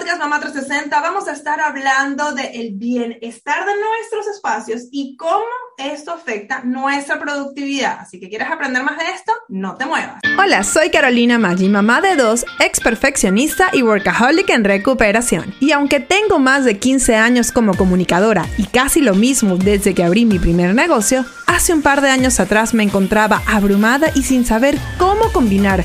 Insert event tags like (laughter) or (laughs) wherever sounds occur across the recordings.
podcast Mamá 360 vamos a estar hablando del el bienestar de nuestros espacios y cómo esto afecta nuestra productividad. Así que quieres aprender más de esto, no te muevas. Hola, soy Carolina Maggi, mamá de dos, ex perfeccionista y workaholic en recuperación. Y aunque tengo más de 15 años como comunicadora y casi lo mismo desde que abrí mi primer negocio, hace un par de años atrás me encontraba abrumada y sin saber cómo combinar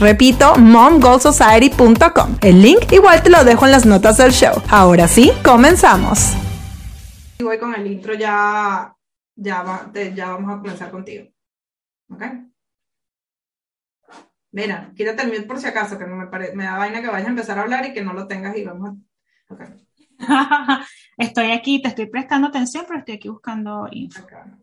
Repito, momgoalsociety.com. El link igual te lo dejo en las notas del show. Ahora sí, comenzamos. Y voy con el intro, ya, ya, va, te- ya vamos a comenzar contigo. ¿Ok? Mira, quítate el mute por si acaso, que no me, pare- me da vaina que vayas a empezar a hablar y que no lo tengas y vamos a... Ok, (laughs) Estoy aquí, te estoy prestando atención, pero estoy aquí buscando info. acá.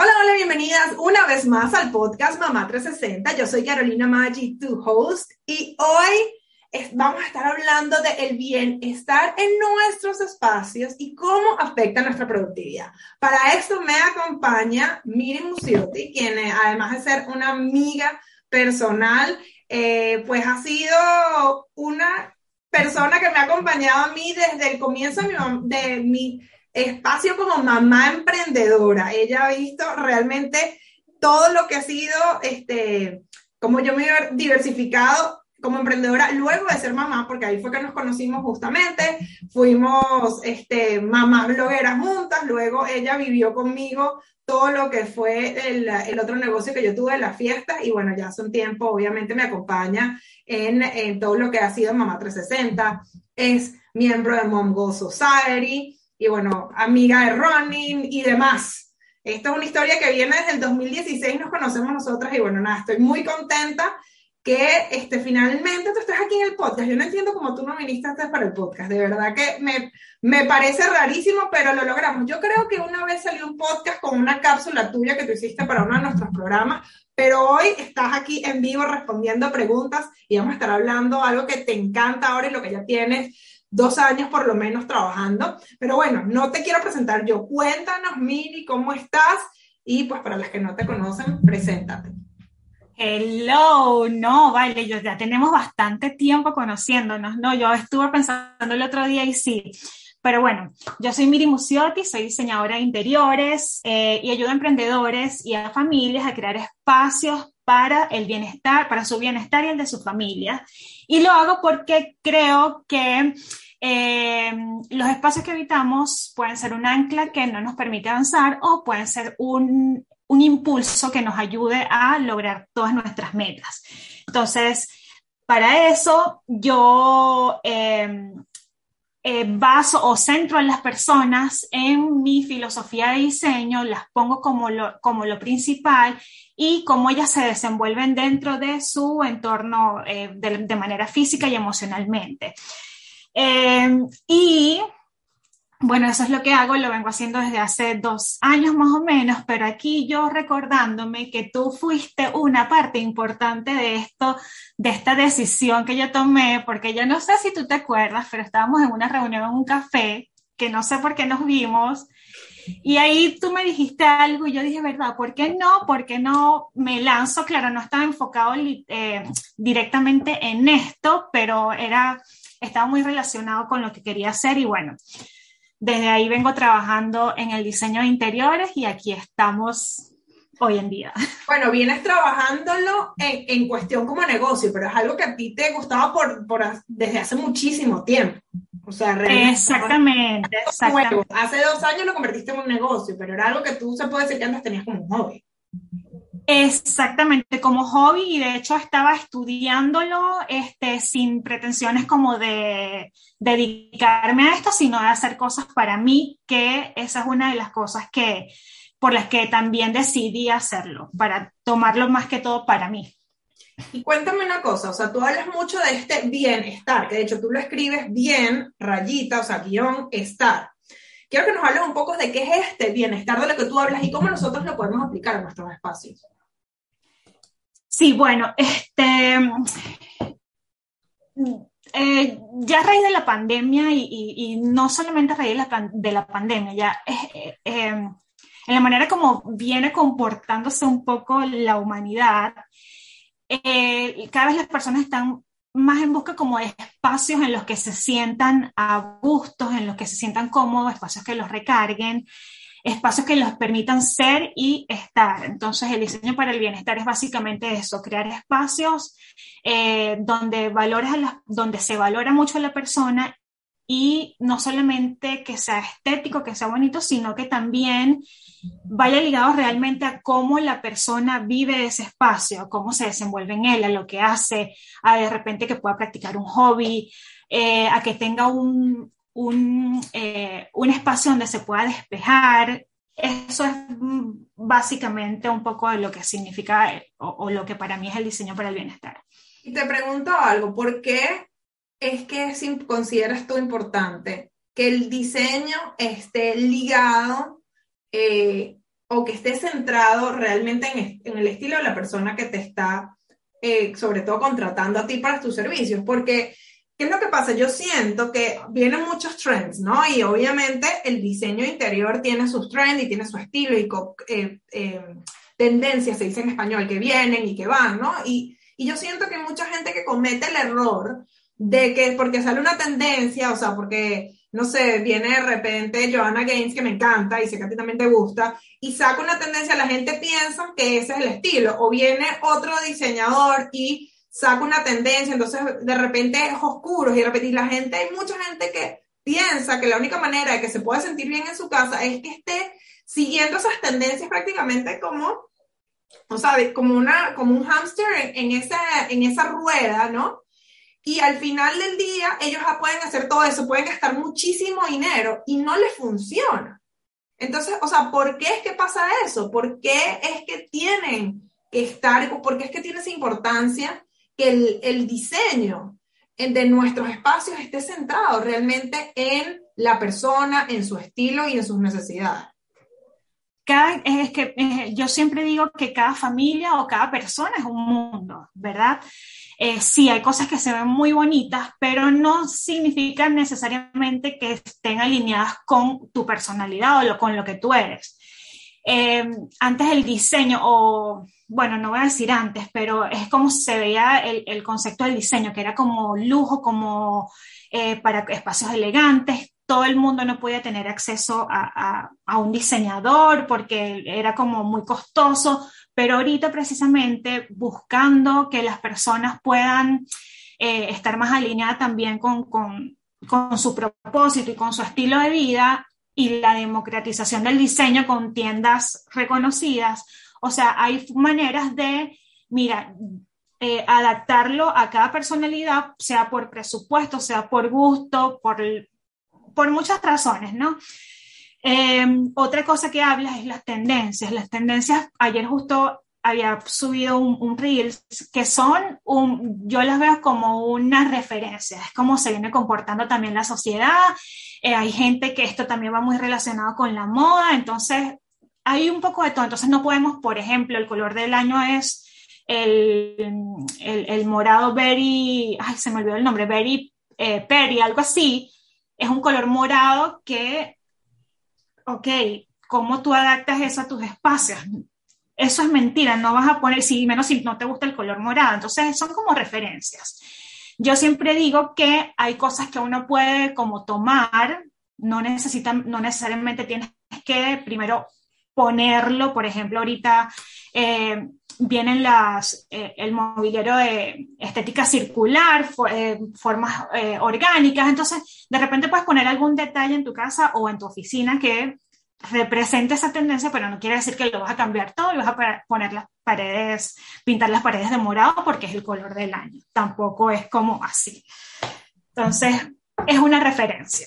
Hola, hola, bienvenidas una vez más al podcast Mamá 360. Yo soy Carolina Maggi, tu host, y hoy vamos a estar hablando del bienestar en nuestros espacios y cómo afecta nuestra productividad. Para esto me acompaña Miri Musiotti, quien eh, además de ser una amiga personal, eh, pues ha sido una persona que me ha acompañado a mí desde el comienzo de de mi espacio como mamá emprendedora. Ella ha visto realmente todo lo que ha sido, este, como yo me he diversificado como emprendedora luego de ser mamá, porque ahí fue que nos conocimos justamente, fuimos este, mamás blogueras juntas, luego ella vivió conmigo todo lo que fue el, el otro negocio que yo tuve, la fiesta, y bueno, ya hace un tiempo obviamente me acompaña en, en todo lo que ha sido Mamá 360, es miembro de Mom Go Society, y bueno, amiga de running y demás. Esta es una historia que viene desde el 2016, nos conocemos nosotras y bueno, nada, estoy muy contenta que este, finalmente tú estés aquí en el podcast. Yo no entiendo cómo tú no viniste antes para el podcast, de verdad que me, me parece rarísimo, pero lo logramos. Yo creo que una vez salió un podcast con una cápsula tuya que tú hiciste para uno de nuestros programas, pero hoy estás aquí en vivo respondiendo preguntas y vamos a estar hablando algo que te encanta ahora y lo que ya tienes dos años por lo menos trabajando. Pero bueno, no te quiero presentar yo. Cuéntanos, Miri, cómo estás y pues para las que no te conocen, preséntate. Hello, no, vale, yo ya tenemos bastante tiempo conociéndonos, ¿no? Yo estuve pensando el otro día y sí. Pero bueno, yo soy Miri Musiotti, soy diseñadora de interiores eh, y ayudo a emprendedores y a familias a crear espacios para el bienestar, para su bienestar y el de su familia. Y lo hago porque creo que eh, los espacios que habitamos pueden ser un ancla que no nos permite avanzar o pueden ser un, un impulso que nos ayude a lograr todas nuestras metas. Entonces, para eso yo eh, eh, baso o centro a las personas en mi filosofía de diseño, las pongo como lo, como lo principal y cómo ellas se desenvuelven dentro de su entorno eh, de, de, manera física y emocionalmente. Eh, y bueno, eso es lo que hago, lo vengo haciendo desde hace dos años más o menos, pero aquí yo recordándome que tú fuiste una parte importante de esto, de esta decisión que yo tomé, porque yo no sé si tú te acuerdas, pero estábamos en una reunión en un café que no sé por qué nos vimos. Y ahí tú me dijiste algo y yo dije, ¿verdad? ¿Por qué no? ¿Por qué no me lanzo? Claro, no estaba enfocado eh, directamente en esto, pero era, estaba muy relacionado con lo que quería hacer y bueno, desde ahí vengo trabajando en el diseño de interiores y aquí estamos hoy en día. Bueno, vienes trabajándolo en, en cuestión como negocio, pero es algo que a ti te gustaba por, por desde hace muchísimo tiempo. O sea, realmente. Exactamente, exactamente. hace dos años lo convertiste en un negocio, pero era algo que tú se puede decir que antes tenías como un hobby. Exactamente, como hobby y de hecho estaba estudiándolo este, sin pretensiones como de dedicarme a esto, sino de hacer cosas para mí, que esa es una de las cosas que, por las que también decidí hacerlo, para tomarlo más que todo para mí. Y cuéntame una cosa, o sea, tú hablas mucho de este bienestar, que de hecho tú lo escribes bien, rayita, o sea, guion, estar. Quiero que nos hables un poco de qué es este bienestar de lo que tú hablas y cómo nosotros lo podemos aplicar en nuestros espacios. Sí, bueno, este, eh, ya a raíz de la pandemia y, no solamente a raíz de la, pandemia, ya eh, eh, en la manera como viene comportándose un poco la humanidad, cada vez las personas están más en busca como de espacios en los que se sientan a gustos, en los que se sientan cómodos, espacios que los recarguen, espacios que los permitan ser y estar. Entonces, el diseño para el bienestar es básicamente eso, crear espacios eh, donde, donde se valora mucho a la persona y no solamente que sea estético, que sea bonito, sino que también vaya ligado realmente a cómo la persona vive ese espacio, cómo se desenvuelve en él, a lo que hace, a de repente que pueda practicar un hobby, eh, a que tenga un, un, eh, un espacio donde se pueda despejar. Eso es básicamente un poco de lo que significa o, lo que para mí es el diseño para el bienestar. Y te pregunto algo, ¿por qué es que consideras tú importante que el diseño esté ligado eh, o que esté centrado realmente en, el estilo de la persona que te está, eh, sobre todo, contratando a ti para tus servicios? Porque ¿Qué es lo que pasa? Yo siento que vienen muchos trends, ¿no? Y obviamente el diseño interior tiene sus trends y tiene su estilo y eh, eh, tendencias, se dice en español, que vienen y que van, ¿no? Y, y yo siento que hay mucha gente que comete el error de que porque sale una tendencia, o sea, porque, no sé, viene de repente Joanna Gaines, que me encanta y sé que a ti también te gusta, y saca una tendencia, la gente piensa que ese es el estilo, o viene otro diseñador y saca una tendencia, entonces de repente es oscuro y de repente la gente, hay mucha gente que piensa que la única manera de que se pueda sentir bien en su casa es que esté siguiendo esas tendencias prácticamente como, o sea, como, una, como un hámster en, esa, en esa rueda, ¿no? Y al final del día ellos ya pueden hacer todo eso, pueden gastar muchísimo dinero y no les funciona. Entonces, o sea, ¿por qué es que pasa eso? ¿Por qué es que tienen que estar, por qué es que tiene esa importancia que el, diseño de nuestros espacios esté centrado realmente en la persona, en su estilo y en sus necesidades. Cada, es que yo siempre digo que cada familia o cada persona es un mundo, ¿verdad? Eh, sí, hay cosas que se ven muy bonitas, pero no significan necesariamente que estén alineadas con tu personalidad o lo, con lo que tú eres. Eh, antes el diseño, o bueno, no voy a decir antes, pero es como se veía el, concepto del diseño, que era como lujo, como eh, para espacios elegantes. Todo el mundo no podía tener acceso a, un diseñador porque era como muy costoso, pero ahorita precisamente buscando que las personas puedan eh, estar más alineadas también con, con su propósito y con su estilo de vida, y la democratización del diseño con tiendas reconocidas. O sea, hay maneras de, mira, eh, adaptarlo a cada personalidad, sea por presupuesto, sea por gusto, por, por muchas razones, ¿no? Em, otra cosa que hablas es las tendencias. Las tendencias, ayer justo había subido un, un Reels que son, un, yo las veo como una referencia, es como se viene comportando también la sociedad. Eh, hay gente que esto también va muy relacionado con la moda, entonces hay un poco de todo. Entonces no podemos, por ejemplo, el color del año es el, el, el morado berry, ay, se me olvidó el nombre, berry eh, Perry, algo así, es un color morado que, ok, ¿cómo tú adaptas eso a tus espacios? Eso es mentira, no vas a poner, si menos si no te gusta el color morado. Entonces, son como referencias. Yo siempre digo que hay cosas que uno puede como tomar, no, necesitan, no necesariamente tienes que primero ponerlo, por ejemplo, ahorita eh, vienen las, eh, el mobiliario de estética circular, eh, formas orgánicas, entonces de repente puedes poner algún detalle en tu casa o en tu oficina que represente esa tendencia, pero no quiere decir que lo vas a cambiar todo y vas a poner las paredes, pintar las paredes de morado porque es el color del año. Tampoco es como así. Entonces, es una referencia.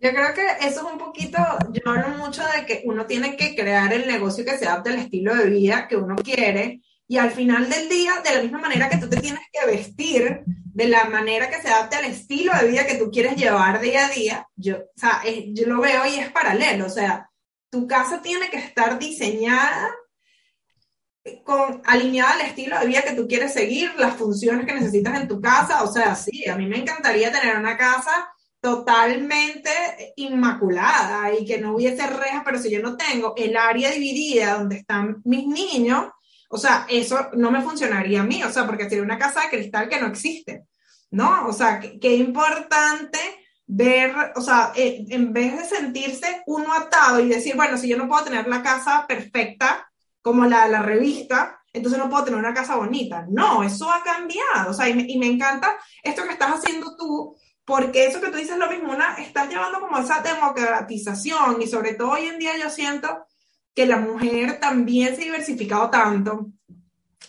Yo creo que eso es un poquito, yo hablo mucho de que uno tiene que crear el negocio que se adapte al estilo de vida que uno quiere y al final del día, de la misma manera que tú te tienes que vestir, de la manera que se adapte al estilo de vida que tú quieres llevar día a día, yo, o sea, yo lo veo y es paralelo, o sea, tu casa tiene que estar diseñada con, alineada al estilo de vida que tú quieres seguir, las funciones que necesitas en tu casa. O sea, sí, a mí me encantaría tener una casa totalmente inmaculada y que no hubiese rejas, pero si yo no tengo el área dividida donde están mis niños, o sea, eso no me funcionaría a mí, o sea, porque sería una casa de cristal que no existe, ¿no? O sea, qué importante ver, o sea, eh, en vez de sentirse uno atado y decir, bueno, si yo no puedo tener la casa perfecta como la de la revista, entonces no puedo tener una casa bonita. No, eso ha cambiado, o sea, y me, y me encanta esto que estás haciendo tú, porque eso que tú dices lo mismo, una, estás llevando como esa democratización y sobre todo hoy en día yo siento que la mujer también se ha diversificado tanto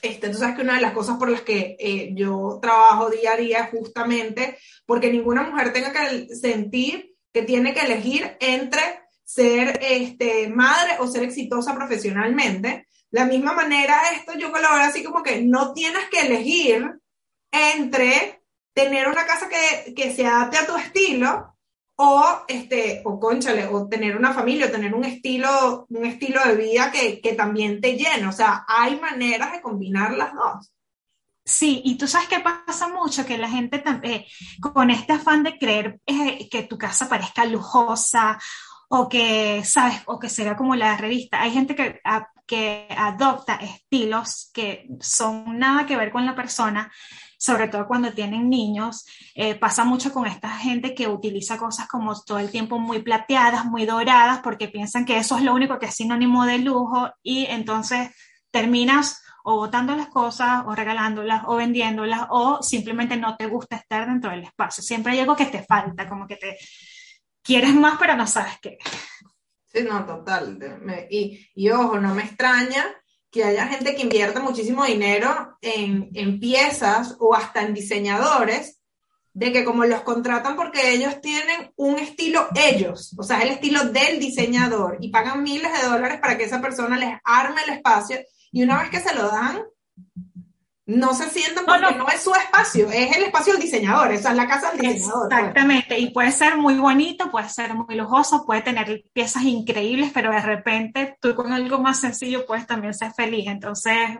este, sabes que una de las cosas por las que eh, yo trabajo día a día es justamente porque ninguna mujer tenga que sentir que tiene que elegir entre ser este, madre o ser exitosa profesionalmente. La misma manera, esto yo colaboro así como que no tienes que elegir entre tener una casa que, que se adapte a tu estilo o este o conchale o tener una familia o tener un estilo un estilo de vida que, que también te llene o sea hay maneras de combinar las dos Sí, y tú sabes que pasa mucho que la gente eh, con este afán de creer eh, que tu casa parezca lujosa o que, ¿sabes? O que sea como la revista. Hay gente que, que adopta estilos que son nada que ver con la persona sobre todo cuando tienen niños. Eh, pasa mucho con esta gente que utiliza cosas como todo el tiempo muy plateadas, muy doradas, porque piensan que eso es lo único que es sinónimo de lujo y entonces terminas o botando las cosas, o regalándolas, o vendiéndolas, o simplemente no te gusta estar dentro del espacio. Siempre hay algo que te falta, como que te quieres más, pero no sabes qué. Sí, no, total. y, y ojo, no me extraña que haya gente que invierte muchísimo dinero en, en, piezas o hasta en diseñadores, de que como los contratan porque ellos tienen un estilo ellos, o sea, el estilo del diseñador, y pagan miles de dólares para que esa persona les arme el espacio, y una vez que se lo dan, no se sientan porque no, es su espacio, es el espacio del diseñador, esa es la casa del diseñador. Pues. Exactamente, y puede ser muy bonito, puede ser muy lujoso, puede tener piezas increíbles, pero de repente tú con algo más sencillo puedes también ser feliz. Entonces,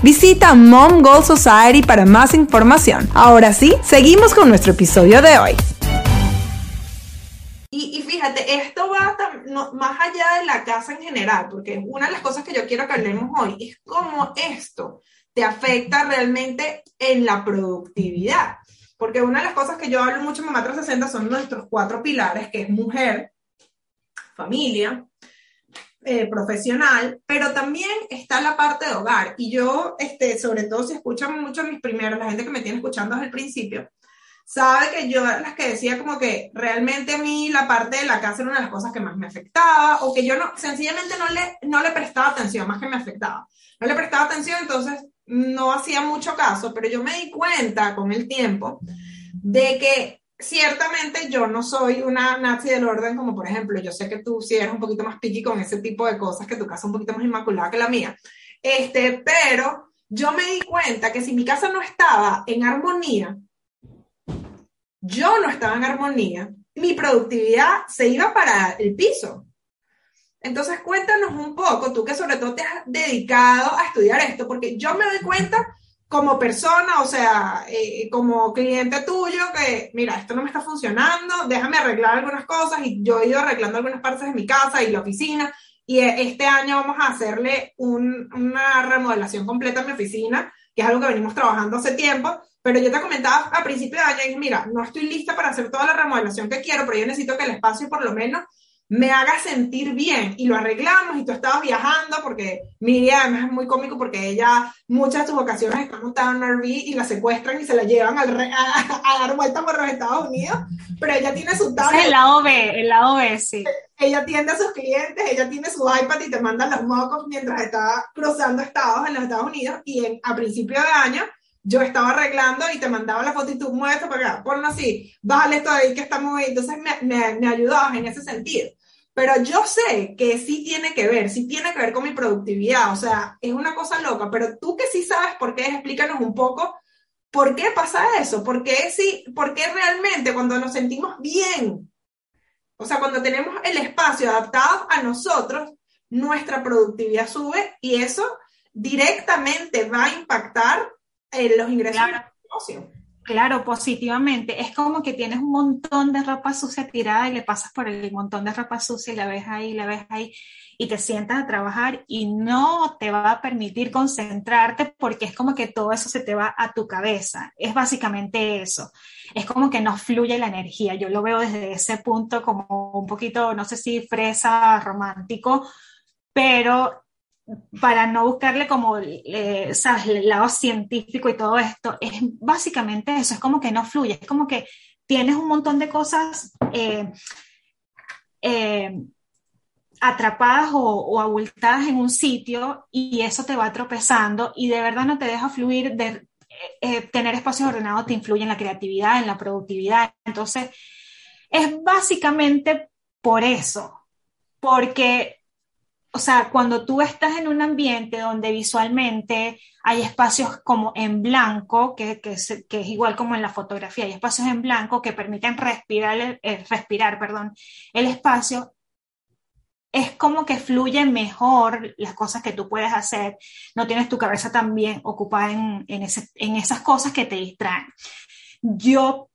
Visita Mom Goal Society para más información. Ahora sí, seguimos con nuestro episodio de hoy. Y, fíjate, esto va más allá de la casa en general, porque una de las cosas que yo quiero que hablemos hoy es cómo esto te afecta realmente en la productividad. Porque una de las cosas que yo hablo mucho en Mamá 360 son nuestros cuatro pilares, que es mujer, familia, eh, profesional, pero también está la parte de hogar. Y yo, este, sobre todo si escuchan mucho mis primeros, la gente que me tiene escuchando desde el principio, sabe que yo las que decía como que realmente a mí la parte de la casa era una de las cosas que más me afectaba o que yo no, sencillamente no le, no le prestaba atención, más que me afectaba. No le prestaba atención, entonces no hacía mucho caso, pero yo me di cuenta con el tiempo de que ciertamente yo no soy una nazi del orden, como por ejemplo, yo sé que tú sí eres un poquito más picky con ese tipo de cosas, que tu casa es un poquito más inmaculada que la mía, este, pero yo me di cuenta que si mi casa no estaba en armonía, yo no estaba en armonía, mi productividad se iba para el piso. Entonces, cuéntanos un poco, tú que sobre todo te has dedicado a estudiar esto, porque yo me doy cuenta como persona, o sea, eh, como cliente tuyo, que mira, esto no me está funcionando, déjame arreglar algunas cosas y yo he ido arreglando algunas partes de mi casa y la oficina y eh, este año vamos a hacerle una remodelación completa a mi oficina, que es algo que venimos trabajando hace tiempo, pero yo te comentaba a principio de año, y mira, no estoy lista para hacer toda la remodelación que quiero, pero yo necesito que el espacio por lo menos me haga sentir bien y lo arreglamos y tú estabas viajando porque Miriam además es muy cómico porque ella muchas de sus ocasiones está montada en un RV y la secuestran y se la llevan al (laughs) a, dar vueltas por los Estados Unidos, pero ella tiene su tablet. En la OV, en la OV, sí. Ella atiende a sus clientes, ella tiene su iPad y te manda los mocos mientras está cruzando estados en los Estados Unidos y en, a principio de año yo estaba arreglando y te mandaba la foto y tú mueves esto para acá, ponlo así, bájale esto ahí que está muy, entonces me, me, me ayudabas en ese sentido. Pero yo sé que sí tiene que ver, sí tiene que ver con mi productividad, o sea, es una cosa loca, pero tú que sí sabes por qué, explícanos un poco por qué pasa eso, por qué, sí, por qué realmente cuando nos sentimos bien, o sea, cuando tenemos el espacio adaptado a nosotros, nuestra productividad sube y eso directamente va a impactar en los ingresos del negocio. Claro, positivamente. Es como que tienes un montón de ropa sucia tirada y le pasas por el montón de ropa sucia y la ves ahí, la ves ahí y te sientas a trabajar y no te va a permitir concentrarte porque es como que todo eso se te va a tu cabeza. Es básicamente eso. Es como que no fluye la energía. Yo lo veo desde ese punto como un poquito, no sé si fresa, romántico, pero para no buscarle como, eh, ¿sabes?, el lado científico y todo esto, es básicamente eso, es como que no fluye, es como que tienes un montón de cosas eh, eh, atrapadas o, abultadas en un sitio y eso te va tropezando y de verdad no te deja fluir, de, tener espacios ordenados te influye en la creatividad, en la productividad, entonces es básicamente por eso, porque o sea, cuando tú estás en un ambiente donde visualmente hay espacios como en blanco, que, que, es, igual como en la fotografía, hay espacios en blanco que permiten respirar, eh, respirar perdón, el espacio, es como que fluyen mejor las cosas que tú puedes hacer, no tienes tu cabeza también ocupada en, en, ese, en esas cosas que te distraen. Yo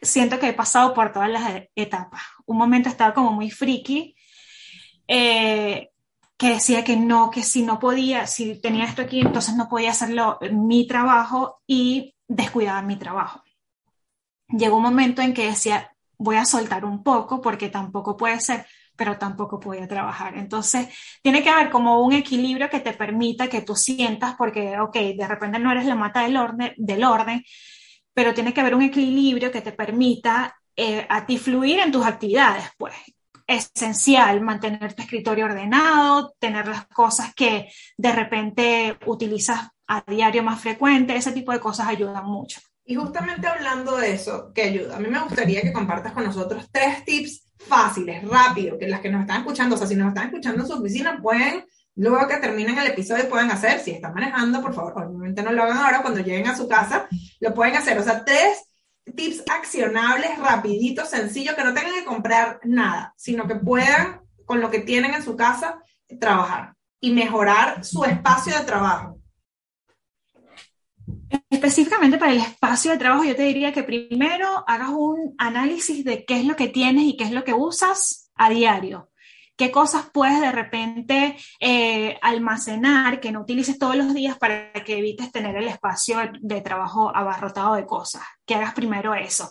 siento que he pasado por todas las etapas. Un momento estaba como muy friki, eh, que decía que no, que si no podía, si tenía esto aquí, entonces no podía hacerlo mi trabajo y descuidaba mi trabajo. Llegó un momento en que decía, voy a soltar un poco porque tampoco puede ser, pero tampoco podía trabajar. Entonces, tiene que haber como un equilibrio que te permita que tú sientas, porque, ok, de repente no eres la mata del orden, del orden pero tiene que haber un equilibrio que te permita eh, a ti fluir en tus actividades, pues, esencial mantener tu escritorio ordenado, tener las cosas que de repente utilizas a diario más frecuente, ese tipo de cosas ayudan mucho. Y justamente hablando de eso, que ayuda, a mí me gustaría que compartas con nosotros tres tips fáciles, rápidos, que las que nos están escuchando, o sea, si nos están escuchando en su oficina, pueden, luego que terminen el episodio, pueden hacer, si están manejando, por favor, obviamente no lo hagan ahora, cuando lleguen a su casa, lo pueden hacer, o sea, tres tips accionables, rapiditos, sencillos, que no tengan que comprar nada, sino que puedan, con lo que tienen en su casa, trabajar y mejorar su espacio de trabajo. Específicamente para el espacio de trabajo, yo te diría que primero hagas un análisis de qué es lo que tienes y qué es lo que usas a diario qué cosas puedes de repente eh, almacenar que no utilices todos los días para que evites tener el espacio de trabajo abarrotado de cosas. Que hagas primero eso.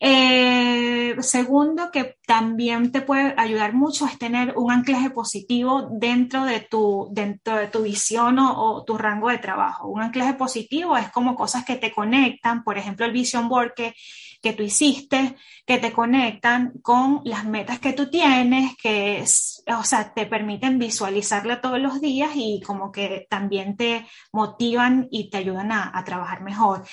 Eh, segundo, que también te puede ayudar mucho es tener un anclaje positivo dentro de tu, dentro de tu visión o, tu rango de trabajo. Un anclaje positivo es como cosas que te conectan, por ejemplo, el Vision Board que que tú hiciste, que te conectan con las metas que tú tienes, que o sea, te permiten visualizarla todos los días y como que también te motivan y te ayudan a, trabajar mejor.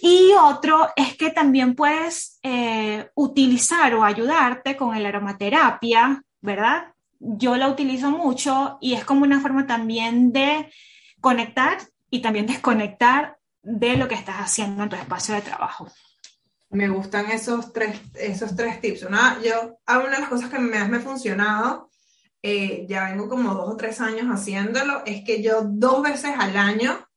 Y otro es que también puedes eh, utilizar o ayudarte con la aromaterapia, ¿verdad? Yo la utilizo mucho y es como una forma también de conectar y también desconectar de lo que estás haciendo en tu espacio de trabajo. Me gustan esos tres, esos tres tips. Una, yo, una de las cosas que me ha funcionado, eh, ya vengo como dos o tres años haciéndolo, es que yo dos veces al año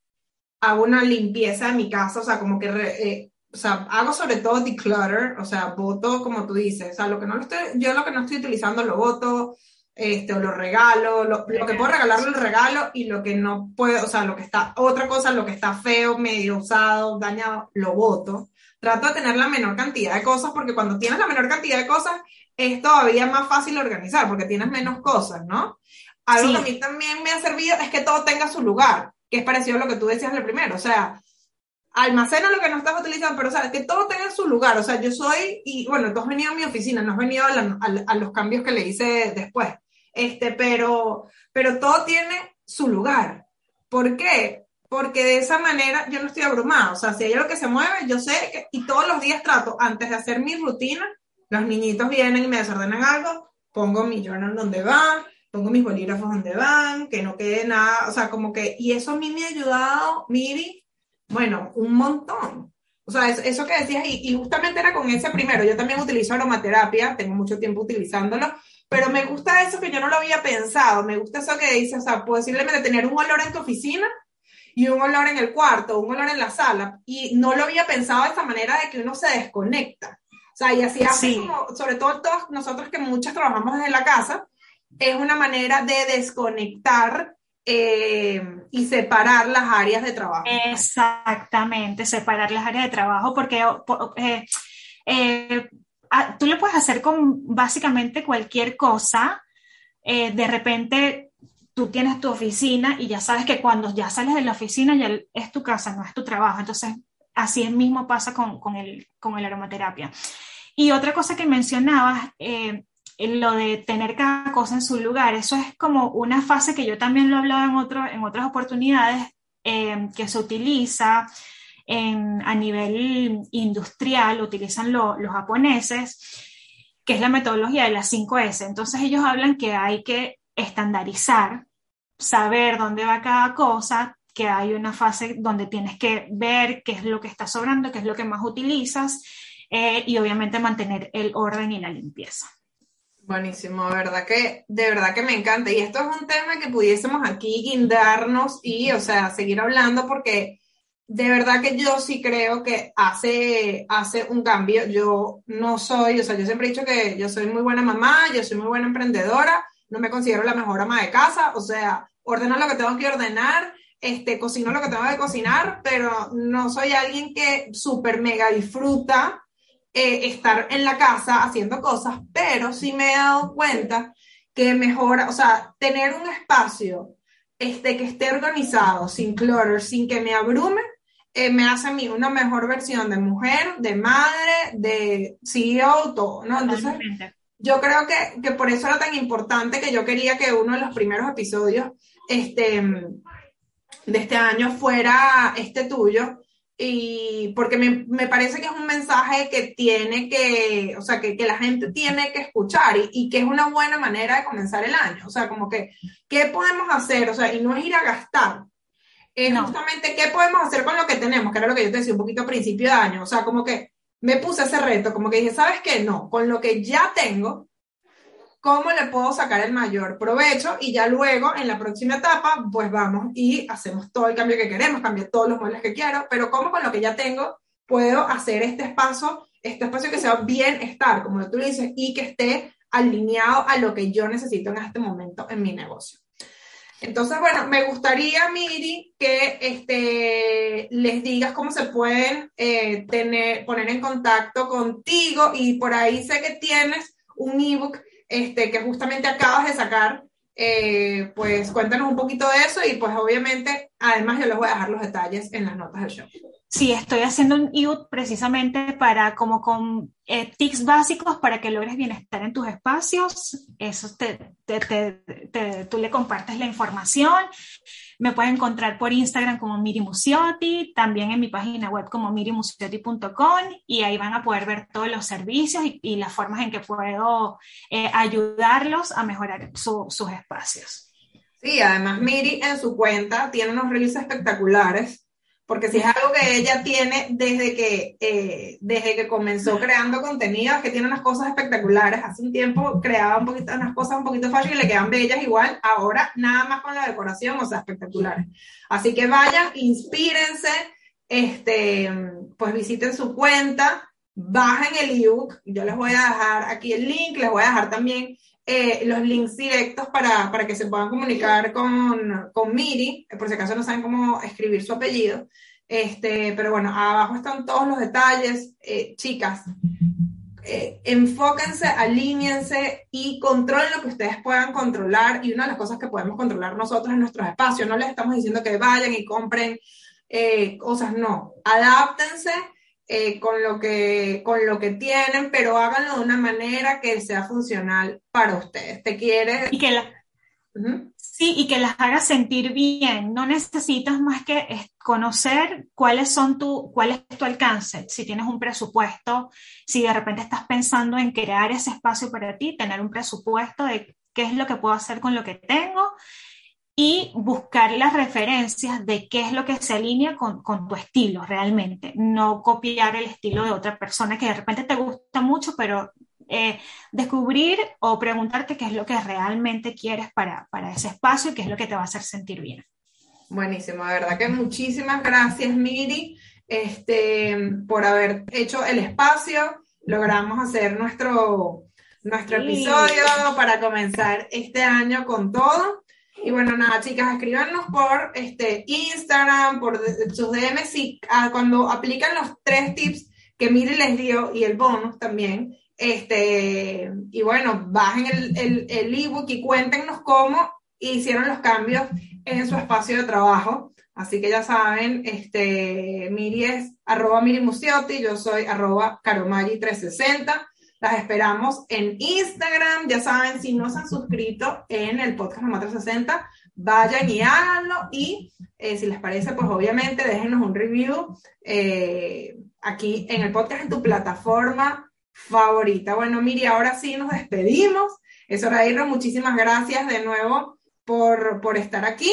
hago una limpieza de mi casa, o sea, como que, eh, o sea, hago sobre todo declutter, o sea, voto como tú dices, o sea, lo que no estoy, yo lo que no estoy utilizando lo voto, este, o lo regalo, lo, lo que puedo regalarlo el regalo y lo que no puedo, o sea, lo que está, otra cosa, lo que está feo, medio usado, dañado, lo voto. Trato de tener la menor cantidad de cosas porque cuando tienes la menor cantidad de cosas es todavía más fácil organizar porque tienes menos cosas, ¿no? Algo que a mí también me ha servido es que todo tenga su lugar, que es parecido a lo que tú decías el primero, o sea, almacena lo que no estás utilizando, pero o sea, que todo tenga su lugar, o sea, yo soy, y bueno, tú has venido a mi oficina, no has venido a, a los cambios que le hice después, este, pero, pero todo tiene su lugar. ¿Por qué? Porque de esa manera yo no estoy abrumada. O sea, si hay algo que se mueve, yo sé que, y todos los días trato, antes de hacer mi rutina, los niñitos vienen y me desordenan algo, pongo mi journal donde va, pongo mis bolígrafos donde van, que no quede nada, o sea, como que, y eso a mí me ha ayudado, Miri, bueno, un montón. O sea, eso, que decías, y, y, justamente era con ese primero, yo también utilizo aromaterapia, tengo mucho tiempo utilizándolo, pero me gusta eso que yo no lo había pensado, me gusta eso que dice, o sea, posiblemente tener un olor en tu oficina y un olor en el cuarto, un olor en la sala, y no lo había pensado de esta manera de que uno se desconecta. O sea, y así así como, sobre todo todos nosotros que muchas trabajamos desde la casa, es una manera de desconectar eh, y separar las áreas de trabajo. Exactamente, separar las áreas de trabajo, porque eh, eh, tú lo puedes hacer con básicamente cualquier cosa. Eh, de repente tú tienes tu oficina y ya sabes que cuando ya sales de la oficina ya es tu casa, no es tu trabajo. Entonces, así mismo pasa con, con, el, con el aromaterapia. Y otra cosa que mencionabas, eh, lo de tener cada cosa en su lugar, eso es como una fase que yo también lo he hablado en, en otras oportunidades, eh, que se utiliza a nivel industrial, utilizan los japoneses, que es la metodología de las 5S. Entonces ellos hablan que hay que estandarizar, saber dónde va cada cosa, que hay una fase donde tienes que ver qué es lo que está sobrando, qué es lo que más utilizas eh, y obviamente mantener el orden y la limpieza. Buenísimo, verdad que, de verdad que me encanta. Y esto es un tema que pudiésemos aquí guindarnos y, o sea, seguir hablando porque de verdad que yo sí creo que hace, hace un cambio. Yo no soy, o sea, yo siempre he dicho que yo soy muy buena mamá, yo soy muy buena emprendedora, no me considero la mejor ama de casa, o sea, ordeno lo que tengo que ordenar, este, cocino lo que tengo que cocinar, pero no soy alguien que súper mega disfruta eh, estar en la casa haciendo cosas, pero sí me he dado cuenta que mejora, o sea, tener un espacio este, que esté organizado, sin clutter, sin que me abrume, eh, me hace a mí una mejor versión de mujer, de madre, de CEO, todo, ¿no? Entonces, yo creo que, que, por eso era tan importante que yo quería que uno de los primeros episodios este, de este año fuera este tuyo, y porque me, me, parece que es un mensaje que tiene que, o sea, que, que la gente tiene que escuchar y, y, que es una buena manera de comenzar el año, o sea, como que, ¿qué podemos hacer? O sea, y no es ir a gastar, es justamente qué podemos hacer con lo que tenemos, que era lo que yo te decía un poquito a principio de año. O sea, como que me puse ese reto, como que dije, ¿sabes qué? No, con lo que ya tengo, ¿cómo le puedo sacar el mayor provecho? Y ya luego, en la próxima etapa, pues vamos y hacemos todo el cambio que queremos, cambiar todos los muebles que quiero, pero ¿cómo con lo que ya tengo puedo hacer este espacio, este espacio que sea bienestar, como tú dices, y que esté alineado a lo que yo necesito en este momento en mi negocio? Entonces, bueno, me gustaría, Miri, que este, les digas cómo se pueden eh, tener, poner en contacto contigo y por ahí sé que tienes un ebook este, que justamente acabas de sacar. Eh, pues cuéntanos un poquito de eso y pues obviamente, además yo les voy a dejar los detalles en las notas del show. Sí, estoy haciendo un ebook precisamente para como con eh, tips básicos para que logres bienestar en tus espacios. Eso te, tú le compartes la información. Me pueden encontrar por Instagram como Miri Musiotti, también en mi página web como mirimusiotti.com y ahí van a poder ver todos los servicios y, las formas en que puedo eh, ayudarlos a mejorar sus espacios. Sí, además Miri en su cuenta tiene unos reels espectaculares, porque si es algo que ella tiene desde que, eh, desde que comenzó creando contenido, que tiene unas cosas espectaculares. Hace un tiempo creaba un poquito, unas cosas un poquito fáciles y le quedan bellas igual, ahora nada más con la decoración, o sea, espectaculares. Así que vayan, inspírense, este, pues visiten su cuenta, bajen el ebook, yo les voy a dejar aquí el link, les voy a dejar también eh, los links directos para, para, que se puedan comunicar con, con Miri, por si acaso no saben cómo escribir su apellido. Este, pero bueno, abajo están todos los detalles. Eh, chicas, eh, enfóquense, alíñense y controlen lo que ustedes puedan controlar. Y una de las cosas que podemos controlar nosotros en nuestros espacios, no les estamos diciendo que vayan y compren cosas, no. Adáptense eh, con, lo que, con lo que tienen, pero háganlo de una manera que sea funcional para ustedes. ¿Te quieres? Y que Sí, y que las haga sentir bien. No necesitas más que conocer cuáles son tu, cuál es tu alcance. Si tienes un presupuesto, si de repente estás pensando en crear ese espacio para ti, tener un presupuesto de qué es lo que puedo hacer con lo que tengo y buscar las referencias de qué es lo que se alinea con, tu estilo realmente, no copiar el estilo de otra persona que de repente te gusta mucho, pero eh, descubrir o preguntarte qué es lo que realmente quieres para, para ese espacio y qué es lo que te va a hacer sentir bien. Buenísimo, de verdad que muchísimas gracias Miri este, por haber hecho el espacio. Logramos hacer nuestro, nuestro episodio para comenzar este año con todo. Y bueno, nada, chicas, escríbanos por este, Instagram, por sus DMs, y ah, cuando aplican los tres tips que Miri les dio y el bonus también. Este, y bueno, bajen el, el, el ebook y cuéntenos cómo hicieron los cambios en su espacio de trabajo. Así que ya saben, este, Miri es arroba Miri Musiotti, yo soy arroba Caromaggi360. Las esperamos en Instagram. Ya saben, si no se han suscrito en el podcast Mamá 360, vayan y háganlo. Y eh, si les parece, pues obviamente déjenos un review eh, aquí en el podcast en tu plataforma favorita. Bueno, Miri, ahora sí nos despedimos. Es hora de irnos. Muchísimas gracias de nuevo por, por estar aquí.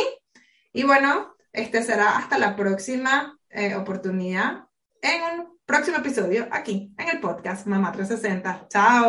Y bueno, este será hasta la próxima eh, oportunidad en un próximo episodio aquí en el podcast Mamá 360. Chao.